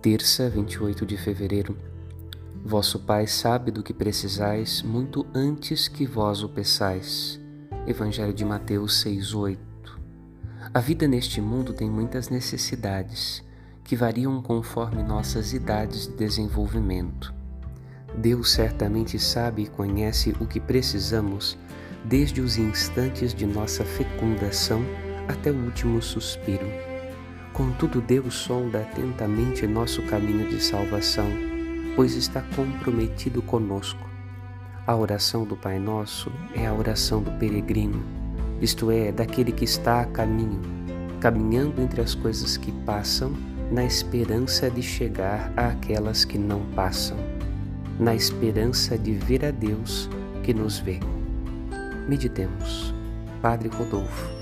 Terça, 28 de fevereiro. Vosso Pai sabe do que precisais muito antes que vós o peçais. Evangelho de Mateus 6:8. A vida neste mundo tem muitas necessidades que variam conforme nossas idades de desenvolvimento. Deus certamente sabe e conhece o que precisamos desde os instantes de nossa fecundação até o último suspiro. Contudo, Deus sonda atentamente nosso caminho de salvação, pois está comprometido conosco. A oração do Pai Nosso é a oração do peregrino, isto é, daquele que está a caminho, caminhando entre as coisas que passam, na esperança de chegar àquelas que não passam, na esperança de ver a Deus que nos vê. Meditemos. Padre Rodolfo